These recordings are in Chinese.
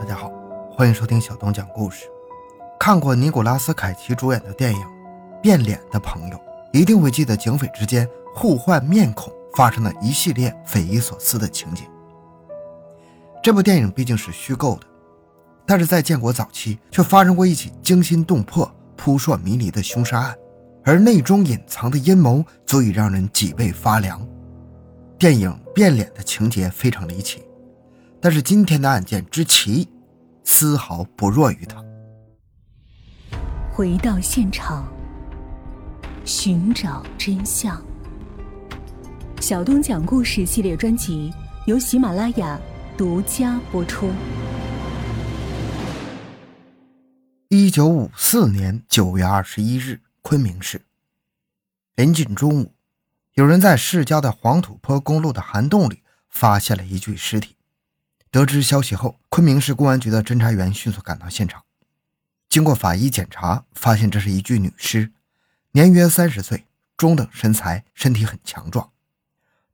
大家好，欢迎收听小东讲故事。看过尼古拉斯凯奇主演的电影《变脸》的朋友，一定会记得警匪之间互换面孔发生的一系列匪夷所思的情节。这部电影毕竟是虚构的，但是在建国早期却发生过一起惊心动魄、扑朔迷离的凶杀案，而内中隐藏的阴谋足以让人脊背发凉。电影《变脸》的情节非常离奇。但是今天的案件之奇，丝毫不弱于他。回到现场，寻找真相。小东讲故事系列专辑由喜马拉雅独家播出。一九五四年九月二十一日，昆明市。临近中午，有人在市郊的黄土坡公路的涵洞里发现了一具尸体。得知消息后，昆明市公安局的侦查员迅速赶到现场。经过法医检查，发现这是一具女尸，年约三十岁，中等身材，身体很强壮，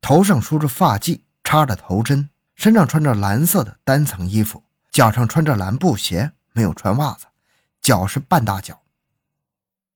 头上梳着发髻，插着头针，身上穿着蓝色的单层衣服，脚上穿着蓝布鞋，没有穿袜子，脚是半大脚。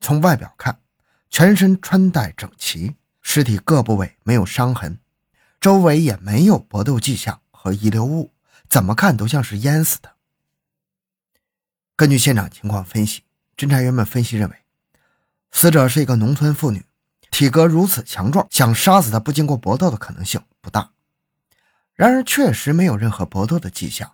从外表看，全身穿戴整齐，尸体各部位没有伤痕，周围也没有搏斗迹象和遗留物。怎么看都像是淹死的。根据现场情况分析，侦查员们分析认为，死者是一个农村妇女，体格如此强壮，想杀死她不经过搏斗的可能性不大。然而，确实没有任何搏斗的迹象。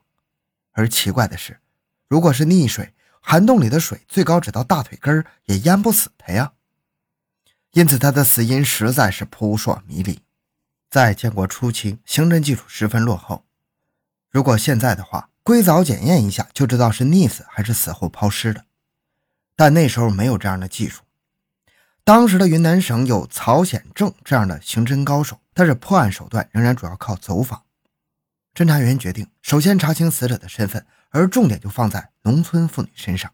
而奇怪的是，如果是溺水，涵洞里的水最高只到大腿根也淹不死她呀。因此，她的死因实在是扑朔迷离。在建国初期，刑侦技术十分落后。如果现在的话，硅藻检验一下就知道是溺死还是死后抛尸的。但那时候没有这样的技术。当时的云南省有曹显正这样的刑侦高手，但是破案手段仍然主要靠走访。侦查员决定首先查清死者的身份，而重点就放在农村妇女身上。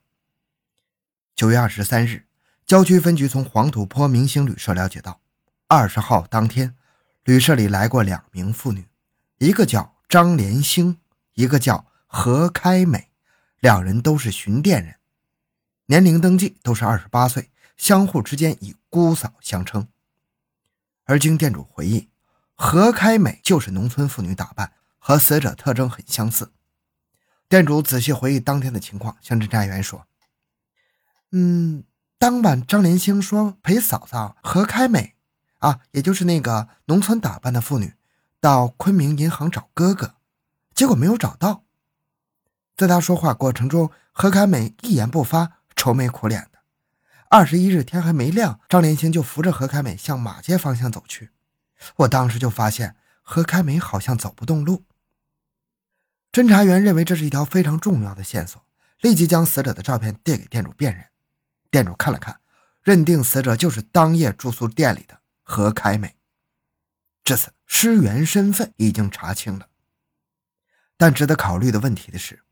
九月二十三日，郊区分局从黄土坡明星旅社了解到，二十号当天，旅社里来过两名妇女，一个叫。张连兴，一个叫何开美，两人都是巡店人，年龄登记都是二十八岁，相互之间以姑嫂相称。而经店主回忆，何开美就是农村妇女打扮，和死者特征很相似。店主仔细回忆当天的情况，向侦查员说：“嗯，当晚张连兴说陪嫂嫂何开美，啊，也就是那个农村打扮的妇女。”到昆明银行找哥哥，结果没有找到。在他说话过程中，何开美一言不发，愁眉苦脸的。二十一日天还没亮，张连兴就扶着何开美向马街方向走去。我当时就发现何开美好像走不动路。侦查员认为这是一条非常重要的线索，立即将死者的照片递给店主辨认。店主看了看，认定死者就是当夜住宿店里的何开美。至此。尸源身份已经查清了，但值得考虑的问题的是，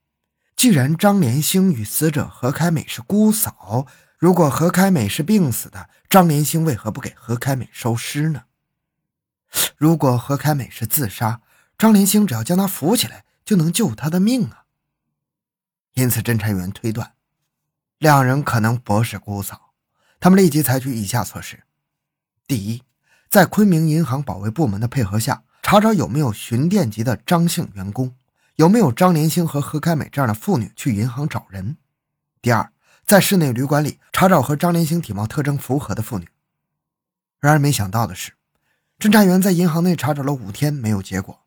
既然张连兴与死者何开美是姑嫂，如果何开美是病死的，张连兴为何不给何开美收尸呢？如果何开美是自杀，张连兴只要将她扶起来就能救她的命啊！因此，侦查员推断，两人可能不是姑嫂。他们立即采取以下措施：第一。在昆明银行保卫部门的配合下，查找有没有巡店级的张姓员工，有没有张连兴和何开美这样的妇女去银行找人。第二，在室内旅馆里查找和张连兴体貌特征符合的妇女。然而，没想到的是，侦查员在银行内查找了五天没有结果。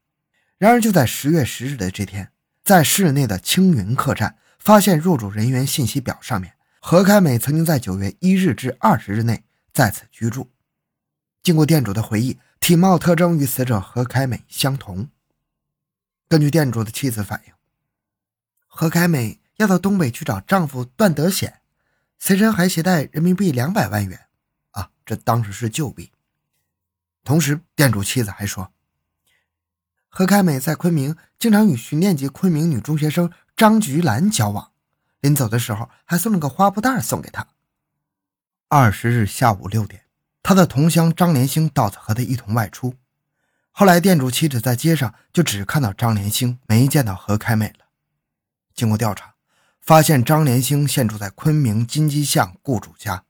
然而，就在十月十日的这天，在市内的青云客栈发现入住人员信息表上面，何开美曾经在九月一日至二十日内在此居住。经过店主的回忆，体貌特征与死者何开美相同。根据店主的妻子反映，何开美要到东北去找丈夫段德显，随身还携带人民币两百万元。啊，这当时是旧币。同时，店主妻子还说，何开美在昆明经常与巡店级昆明女中学生张菊兰交往，临走的时候还送了个花布袋送给她。二十日下午六点。他的同乡张连兴到此和他一同外出，后来店主妻子在街上就只看到张连兴，没见到何开美了。经过调查，发现张连兴现住在昆明金鸡巷雇主家。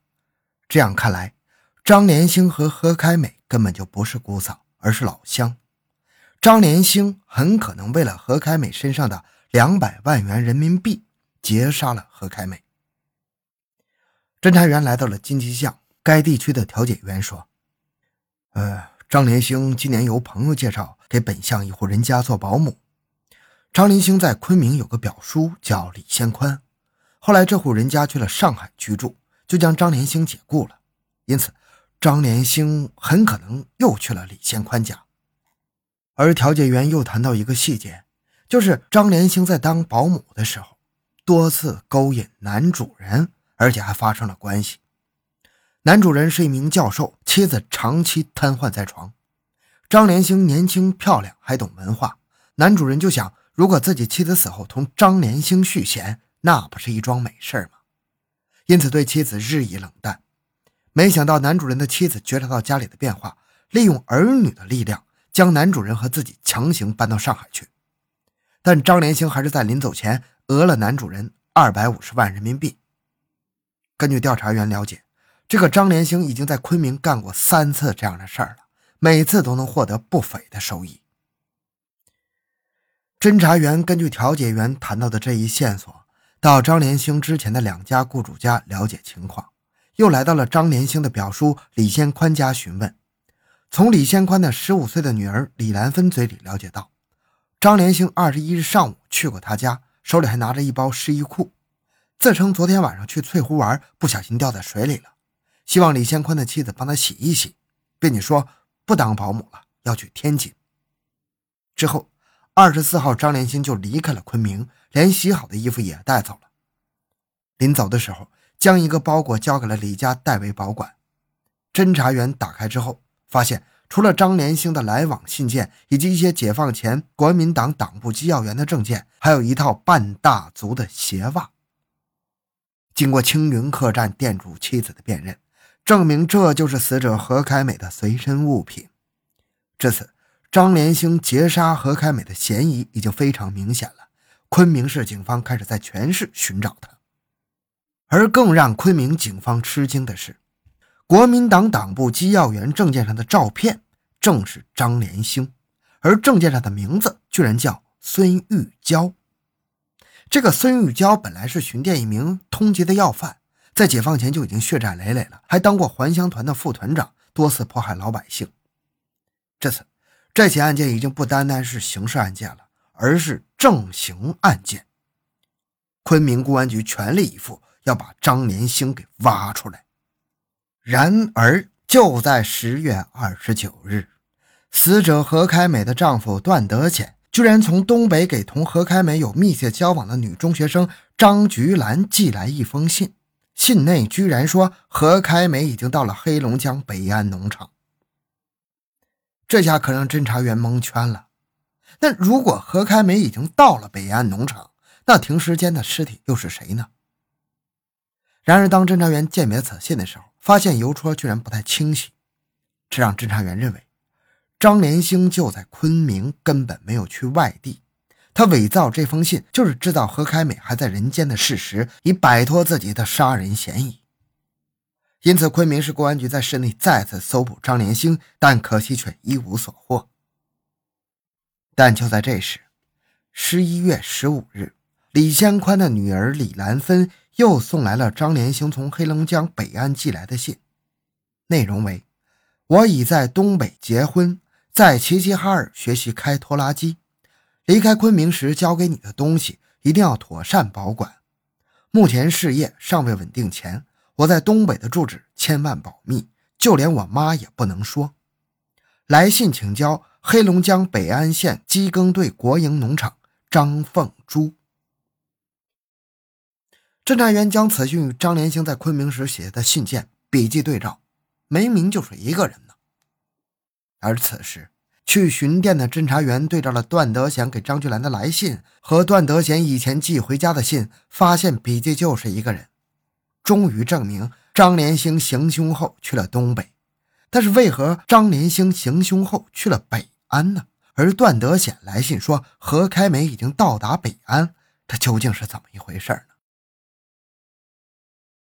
这样看来，张连兴和何开美根本就不是姑嫂，而是老乡。张连兴很可能为了何开美身上的两百万元人民币，劫杀了何开美。侦查员来到了金鸡巷，该地区的调解员说：“呃，张连兴今年由朋友介绍给本乡一户人家做保姆。张连兴在昆明有个表叔叫李先宽，后来这户人家去了上海居住。”就将张连兴解雇了，因此张连兴很可能又去了李先宽家。而调解员又谈到一个细节，就是张连兴在当保姆的时候，多次勾引男主人，而且还发生了关系。男主人是一名教授，妻子长期瘫痪在床。张连星年轻漂亮，还懂文化，男主人就想，如果自己妻子死后同张连星续弦，那不是一桩美事吗？因此，对妻子日益冷淡。没想到，男主人的妻子觉察到家里的变化，利用儿女的力量，将男主人和自己强行搬到上海去。但张连星还是在临走前讹了男主人二百五十万人民币。根据调查员了解，这个张连兴已经在昆明干过三次这样的事儿了，每次都能获得不菲的收益。侦查员根据调解员谈到的这一线索。到张连兴之前的两家雇主家了解情况，又来到了张连兴的表叔李先宽家询问。从李先宽的十五岁的女儿李兰芬嘴里了解到，张连兴二十一日上午去过他家，手里还拿着一包湿衣裤，自称昨天晚上去翠湖玩，不小心掉在水里了，希望李先宽的妻子帮他洗一洗，并且说不当保姆了，要去天津。之后。二十四号，张连兴就离开了昆明，连洗好的衣服也带走了。临走的时候，将一个包裹交给了李家代为保管。侦查员打开之后，发现除了张连兴的来往信件以及一些解放前国民党党部机要员的证件，还有一套半大足的鞋袜。经过青云客栈店主妻子的辨认，证明这就是死者何开美的随身物品。至此。张连兴劫杀何开美的嫌疑已经非常明显了，昆明市警方开始在全市寻找他。而更让昆明警方吃惊的是，国民党党部机要员证件上的照片正是张连兴，而证件上的名字居然叫孙玉娇。这个孙玉娇本来是巡店一名通缉的要犯，在解放前就已经血债累累了，还当过还乡团的副团长，多次迫害老百姓。这次。这起案件已经不单单是刑事案件了，而是正刑案件。昆明公安局全力以赴要把张连兴给挖出来。然而，就在十月二十九日，死者何开美的丈夫段德显居然从东北给同何开美有密切交往的女中学生张菊兰寄来一封信，信内居然说何开美已经到了黑龙江北安农场。这下可让侦查员蒙圈了。那如果何开美已经到了北安农场，那停尸间的尸体又是谁呢？然而，当侦查员鉴别此信的时候，发现邮戳居然不太清晰，这让侦查员认为张连兴就在昆明，根本没有去外地。他伪造这封信，就是制造何开美还在人间的事实，以摆脱自己的杀人嫌疑。因此，昆明市公安局在市内再次搜捕张连兴，但可惜却一无所获。但就在这时，十一月十五日，李先宽的女儿李兰芬又送来了张连兴从黑龙江北安寄来的信，内容为：“我已在东北结婚，在齐齐哈尔学习开拖拉机。离开昆明时交给你的东西一定要妥善保管。目前事业尚未稳定前。”我在东北的住址千万保密，就连我妈也不能说。来信请交黑龙江北安县机耕队国营农场张凤珠。侦查员将此信与张连兴在昆明时写的信件笔记对照，明明就是一个人呢。而此时去巡店的侦查员对照了段德贤给张菊兰的来信和段德贤以前寄回家的信，发现笔记就是一个人。终于证明张连兴行凶后去了东北，但是为何张连兴行凶后去了北安呢？而段德显来信说何开梅已经到达北安，这究竟是怎么一回事呢？